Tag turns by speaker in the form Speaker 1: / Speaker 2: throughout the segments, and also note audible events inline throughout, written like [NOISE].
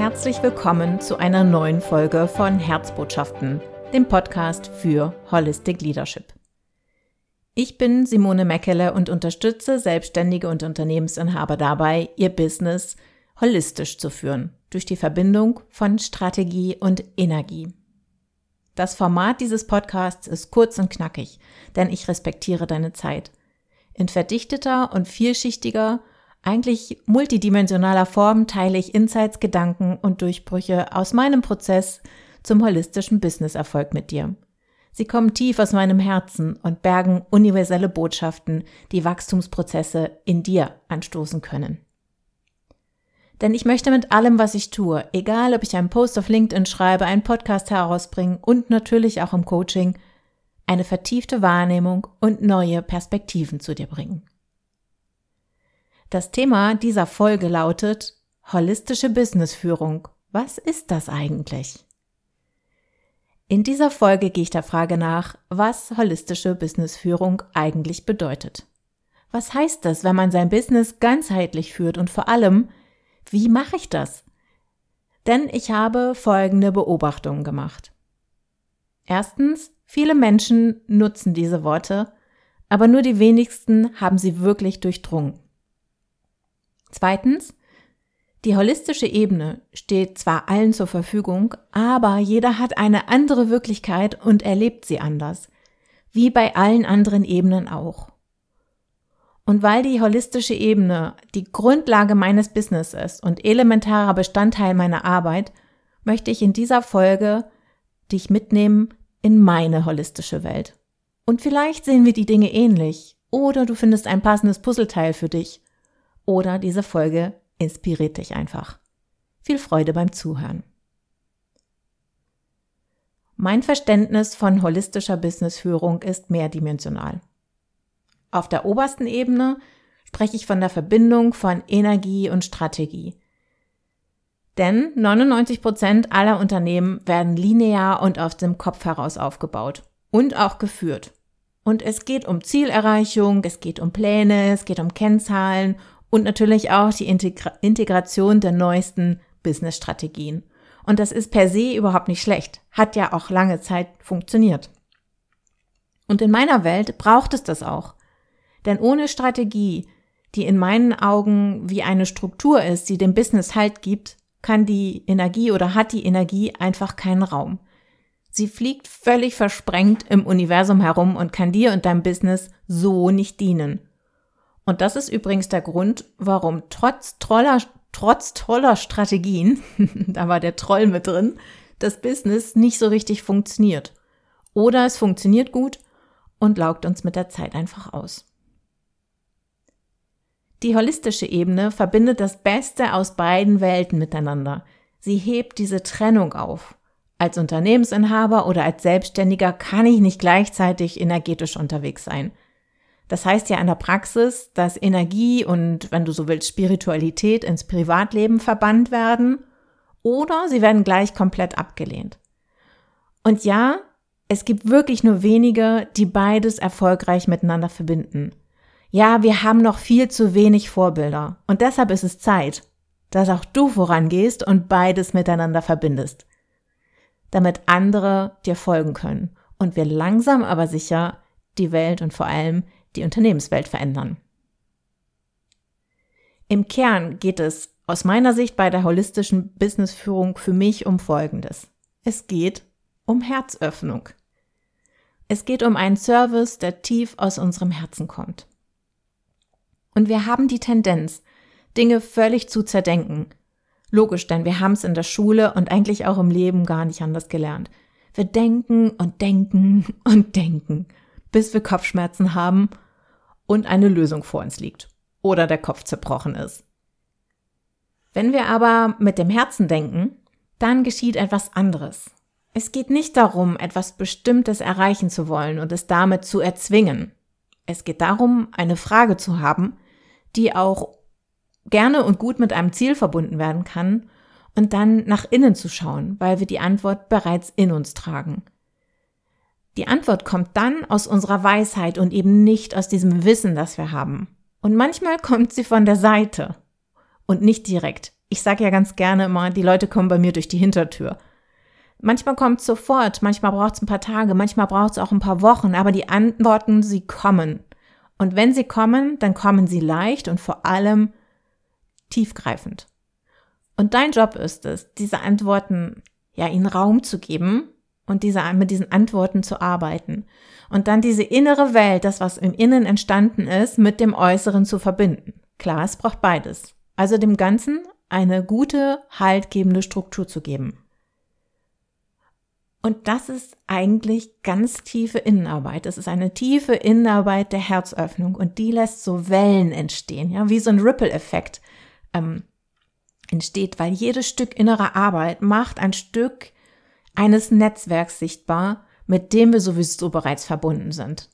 Speaker 1: Herzlich willkommen zu einer neuen Folge von Herzbotschaften, dem Podcast für Holistic Leadership. Ich bin Simone Meckele und unterstütze Selbstständige und Unternehmensinhaber dabei, ihr Business holistisch zu führen, durch die Verbindung von Strategie und Energie. Das Format dieses Podcasts ist kurz und knackig, denn ich respektiere deine Zeit. In verdichteter und vielschichtiger eigentlich multidimensionaler Form teile ich Insights, Gedanken und Durchbrüche aus meinem Prozess zum holistischen Businesserfolg mit dir. Sie kommen tief aus meinem Herzen und bergen universelle Botschaften, die Wachstumsprozesse in dir anstoßen können. Denn ich möchte mit allem, was ich tue, egal ob ich einen Post auf LinkedIn schreibe, einen Podcast herausbringen und natürlich auch im Coaching, eine vertiefte Wahrnehmung und neue Perspektiven zu dir bringen. Das Thema dieser Folge lautet Holistische Businessführung. Was ist das eigentlich? In dieser Folge gehe ich der Frage nach, was holistische Businessführung eigentlich bedeutet. Was heißt das, wenn man sein Business ganzheitlich führt und vor allem, wie mache ich das? Denn ich habe folgende Beobachtungen gemacht. Erstens, viele Menschen nutzen diese Worte, aber nur die wenigsten haben sie wirklich durchdrungen. Zweitens, die holistische Ebene steht zwar allen zur Verfügung, aber jeder hat eine andere Wirklichkeit und erlebt sie anders, wie bei allen anderen Ebenen auch. Und weil die holistische Ebene die Grundlage meines Business ist und elementarer Bestandteil meiner Arbeit, möchte ich in dieser Folge dich mitnehmen in meine holistische Welt. Und vielleicht sehen wir die Dinge ähnlich oder du findest ein passendes Puzzleteil für dich oder diese Folge inspiriert dich einfach. Viel Freude beim Zuhören. Mein Verständnis von holistischer Businessführung ist mehrdimensional. Auf der obersten Ebene spreche ich von der Verbindung von Energie und Strategie. Denn 99 Prozent aller Unternehmen werden linear und aus dem Kopf heraus aufgebaut und auch geführt. Und es geht um Zielerreichung, es geht um Pläne, es geht um Kennzahlen und natürlich auch die Integra Integration der neuesten Business-Strategien. Und das ist per se überhaupt nicht schlecht, hat ja auch lange Zeit funktioniert. Und in meiner Welt braucht es das auch. Denn ohne Strategie, die in meinen Augen wie eine Struktur ist, die dem Business Halt gibt, kann die Energie oder hat die Energie einfach keinen Raum. Sie fliegt völlig versprengt im Universum herum und kann dir und deinem Business so nicht dienen. Und das ist übrigens der Grund, warum trotz toller, trotz toller Strategien, [LAUGHS] da war der Troll mit drin, das Business nicht so richtig funktioniert. Oder es funktioniert gut und laugt uns mit der Zeit einfach aus. Die holistische Ebene verbindet das Beste aus beiden Welten miteinander. Sie hebt diese Trennung auf. Als Unternehmensinhaber oder als Selbstständiger kann ich nicht gleichzeitig energetisch unterwegs sein. Das heißt ja in der Praxis, dass Energie und, wenn du so willst, Spiritualität ins Privatleben verbannt werden oder sie werden gleich komplett abgelehnt. Und ja, es gibt wirklich nur wenige, die beides erfolgreich miteinander verbinden. Ja, wir haben noch viel zu wenig Vorbilder und deshalb ist es Zeit, dass auch du vorangehst und beides miteinander verbindest, damit andere dir folgen können und wir langsam aber sicher die Welt und vor allem die Unternehmenswelt verändern. Im Kern geht es aus meiner Sicht bei der holistischen Businessführung für mich um Folgendes. Es geht um Herzöffnung. Es geht um einen Service, der tief aus unserem Herzen kommt. Und wir haben die Tendenz, Dinge völlig zu zerdenken. Logisch, denn wir haben es in der Schule und eigentlich auch im Leben gar nicht anders gelernt. Wir denken und denken [LAUGHS] und denken bis wir Kopfschmerzen haben und eine Lösung vor uns liegt oder der Kopf zerbrochen ist. Wenn wir aber mit dem Herzen denken, dann geschieht etwas anderes. Es geht nicht darum, etwas Bestimmtes erreichen zu wollen und es damit zu erzwingen. Es geht darum, eine Frage zu haben, die auch gerne und gut mit einem Ziel verbunden werden kann und dann nach innen zu schauen, weil wir die Antwort bereits in uns tragen. Die Antwort kommt dann aus unserer Weisheit und eben nicht aus diesem Wissen, das wir haben. Und manchmal kommt sie von der Seite und nicht direkt. Ich sage ja ganz gerne immer, die Leute kommen bei mir durch die Hintertür. Manchmal kommt es sofort, manchmal braucht es ein paar Tage, manchmal braucht es auch ein paar Wochen, aber die Antworten, sie kommen. Und wenn sie kommen, dann kommen sie leicht und vor allem tiefgreifend. Und dein Job ist es, diese Antworten, ja, ihnen Raum zu geben und diese, mit diesen Antworten zu arbeiten. Und dann diese innere Welt, das, was im Innen entstanden ist, mit dem Äußeren zu verbinden. Klar, es braucht beides. Also dem Ganzen eine gute, haltgebende Struktur zu geben. Und das ist eigentlich ganz tiefe Innenarbeit. Das ist eine tiefe Innenarbeit der Herzöffnung und die lässt so Wellen entstehen, ja, wie so ein Ripple-Effekt ähm, entsteht, weil jedes Stück innerer Arbeit macht ein Stück eines Netzwerks sichtbar, mit dem wir sowieso bereits verbunden sind.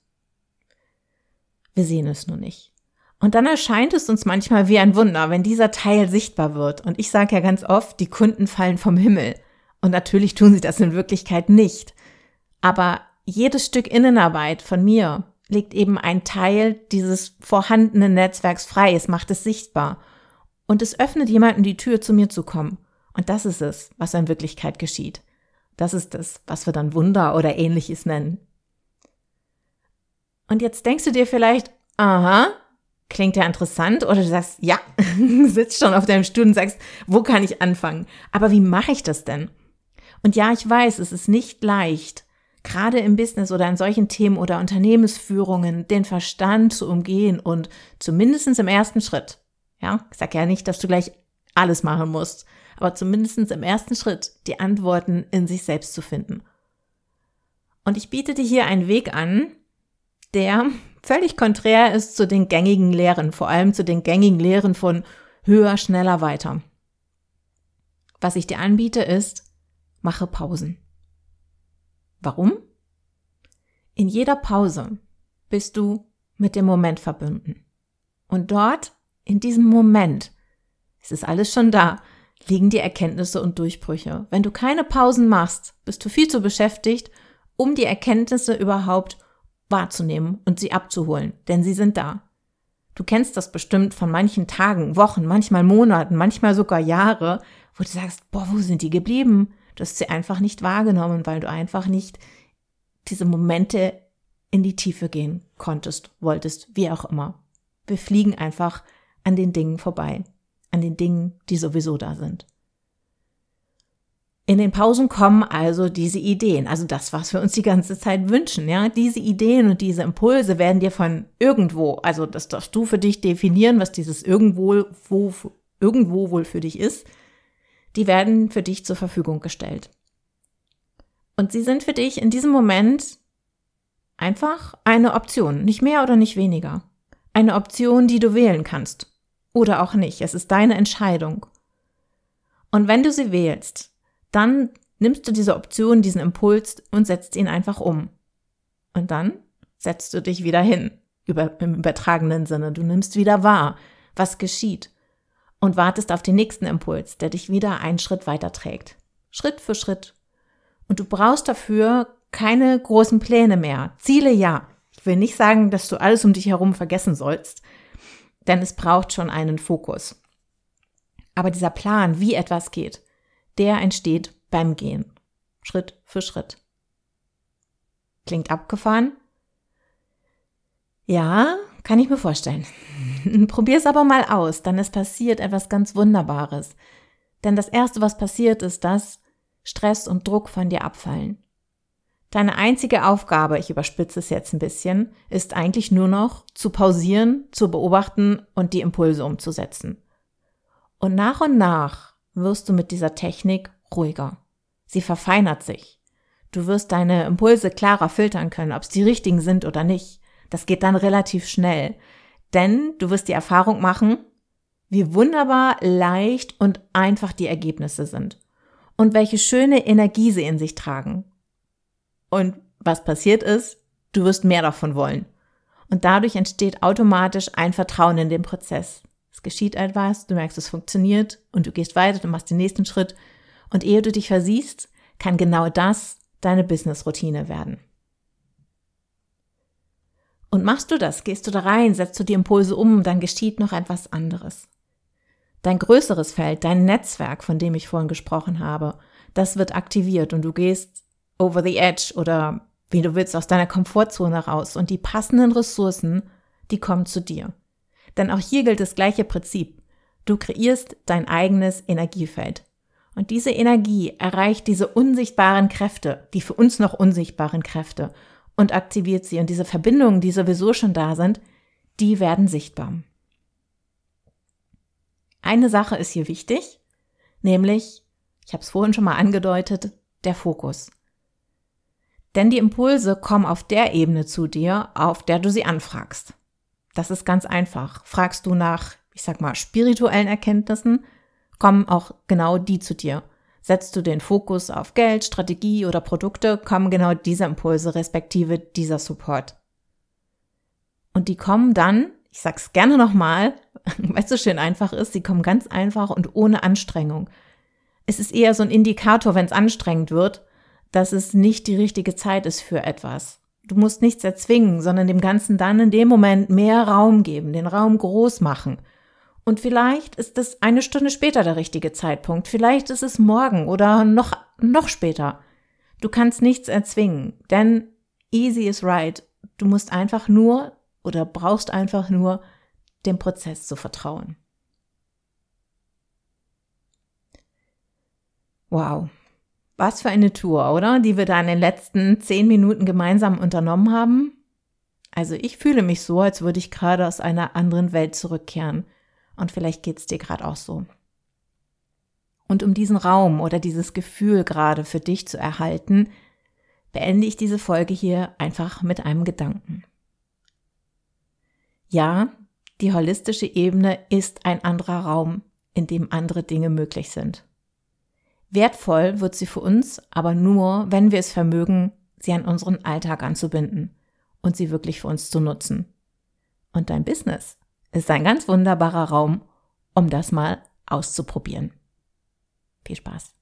Speaker 1: Wir sehen es nur nicht. Und dann erscheint es uns manchmal wie ein Wunder, wenn dieser Teil sichtbar wird. Und ich sage ja ganz oft, die Kunden fallen vom Himmel. Und natürlich tun sie das in Wirklichkeit nicht. Aber jedes Stück Innenarbeit von mir legt eben ein Teil dieses vorhandenen Netzwerks frei. Es macht es sichtbar. Und es öffnet jemanden die Tür, zu mir zu kommen. Und das ist es, was in Wirklichkeit geschieht. Das ist es, was wir dann Wunder oder ähnliches nennen. Und jetzt denkst du dir vielleicht, aha, klingt ja interessant, oder du sagst, ja, [LAUGHS] sitzt schon auf deinem Stuhl und sagst, wo kann ich anfangen? Aber wie mache ich das denn? Und ja, ich weiß, es ist nicht leicht, gerade im Business oder in solchen Themen oder Unternehmensführungen den Verstand zu umgehen und zumindest im ersten Schritt. Ja, ich sage ja nicht, dass du gleich alles machen musst, aber zumindest im ersten Schritt die Antworten in sich selbst zu finden. Und ich biete dir hier einen Weg an, der völlig konträr ist zu den gängigen Lehren, vor allem zu den gängigen Lehren von höher, schneller, weiter. Was ich dir anbiete ist, mache Pausen. Warum? In jeder Pause bist du mit dem Moment verbunden. Und dort, in diesem Moment, es ist alles schon da, liegen die Erkenntnisse und Durchbrüche. Wenn du keine Pausen machst, bist du viel zu beschäftigt, um die Erkenntnisse überhaupt wahrzunehmen und sie abzuholen, denn sie sind da. Du kennst das bestimmt von manchen Tagen, Wochen, manchmal Monaten, manchmal sogar Jahre, wo du sagst, boah, wo sind die geblieben? Du hast sie einfach nicht wahrgenommen, weil du einfach nicht diese Momente in die Tiefe gehen konntest, wolltest, wie auch immer. Wir fliegen einfach an den Dingen vorbei, an den Dingen, die sowieso da sind. In den Pausen kommen also diese Ideen, also das, was wir uns die ganze Zeit wünschen, ja. Diese Ideen und diese Impulse werden dir von irgendwo, also das darfst du für dich definieren, was dieses irgendwo, wo, irgendwo wohl für dich ist, die werden für dich zur Verfügung gestellt. Und sie sind für dich in diesem Moment einfach eine Option, nicht mehr oder nicht weniger. Eine Option, die du wählen kannst. Oder auch nicht. Es ist deine Entscheidung. Und wenn du sie wählst, dann nimmst du diese Option, diesen Impuls und setzt ihn einfach um. Und dann setzt du dich wieder hin, über, im übertragenen Sinne. Du nimmst wieder wahr, was geschieht und wartest auf den nächsten Impuls, der dich wieder einen Schritt weiter trägt. Schritt für Schritt. Und du brauchst dafür keine großen Pläne mehr. Ziele ja. Ich will nicht sagen, dass du alles um dich herum vergessen sollst, denn es braucht schon einen Fokus. Aber dieser Plan, wie etwas geht, der entsteht beim Gehen. Schritt für Schritt. Klingt abgefahren? Ja, kann ich mir vorstellen. [LAUGHS] Probier es aber mal aus, dann ist passiert etwas ganz Wunderbares. Denn das Erste, was passiert, ist, dass Stress und Druck von dir abfallen. Deine einzige Aufgabe, ich überspitze es jetzt ein bisschen, ist eigentlich nur noch zu pausieren, zu beobachten und die Impulse umzusetzen. Und nach und nach wirst du mit dieser Technik ruhiger. Sie verfeinert sich. Du wirst deine Impulse klarer filtern können, ob es die richtigen sind oder nicht. Das geht dann relativ schnell. Denn du wirst die Erfahrung machen, wie wunderbar leicht und einfach die Ergebnisse sind. Und welche schöne Energie sie in sich tragen. Und was passiert ist, du wirst mehr davon wollen. Und dadurch entsteht automatisch ein Vertrauen in den Prozess. Es geschieht etwas, du merkst, es funktioniert und du gehst weiter, du machst den nächsten Schritt. Und ehe du dich versiehst, kann genau das deine Business-Routine werden. Und machst du das, gehst du da rein, setzt du die Impulse um, dann geschieht noch etwas anderes. Dein größeres Feld, dein Netzwerk, von dem ich vorhin gesprochen habe, das wird aktiviert und du gehst over the edge oder wie du willst aus deiner Komfortzone raus und die passenden Ressourcen, die kommen zu dir. Denn auch hier gilt das gleiche Prinzip. Du kreierst dein eigenes Energiefeld. Und diese Energie erreicht diese unsichtbaren Kräfte, die für uns noch unsichtbaren Kräfte, und aktiviert sie. Und diese Verbindungen, die sowieso schon da sind, die werden sichtbar. Eine Sache ist hier wichtig, nämlich, ich habe es vorhin schon mal angedeutet, der Fokus. Denn die Impulse kommen auf der Ebene zu dir, auf der du sie anfragst. Das ist ganz einfach. Fragst du nach, ich sag mal, spirituellen Erkenntnissen, kommen auch genau die zu dir. Setzt du den Fokus auf Geld, Strategie oder Produkte, kommen genau diese Impulse respektive dieser Support. Und die kommen dann, ich sag's gerne nochmal, [LAUGHS] weil es so schön einfach ist, sie kommen ganz einfach und ohne Anstrengung. Es ist eher so ein Indikator, wenn es anstrengend wird, dass es nicht die richtige Zeit ist für etwas. Du musst nichts erzwingen, sondern dem Ganzen dann in dem Moment mehr Raum geben, den Raum groß machen. Und vielleicht ist es eine Stunde später der richtige Zeitpunkt, vielleicht ist es morgen oder noch, noch später. Du kannst nichts erzwingen, denn easy is right. Du musst einfach nur oder brauchst einfach nur dem Prozess zu vertrauen. Wow, was für eine Tour, oder? Die wir da in den letzten zehn Minuten gemeinsam unternommen haben. Also ich fühle mich so, als würde ich gerade aus einer anderen Welt zurückkehren. Und vielleicht geht's dir gerade auch so. Und um diesen Raum oder dieses Gefühl gerade für dich zu erhalten, beende ich diese Folge hier einfach mit einem Gedanken. Ja, die holistische Ebene ist ein anderer Raum, in dem andere Dinge möglich sind. Wertvoll wird sie für uns aber nur, wenn wir es vermögen, sie an unseren Alltag anzubinden und sie wirklich für uns zu nutzen. Und dein Business ist ein ganz wunderbarer Raum, um das mal auszuprobieren. Viel Spaß.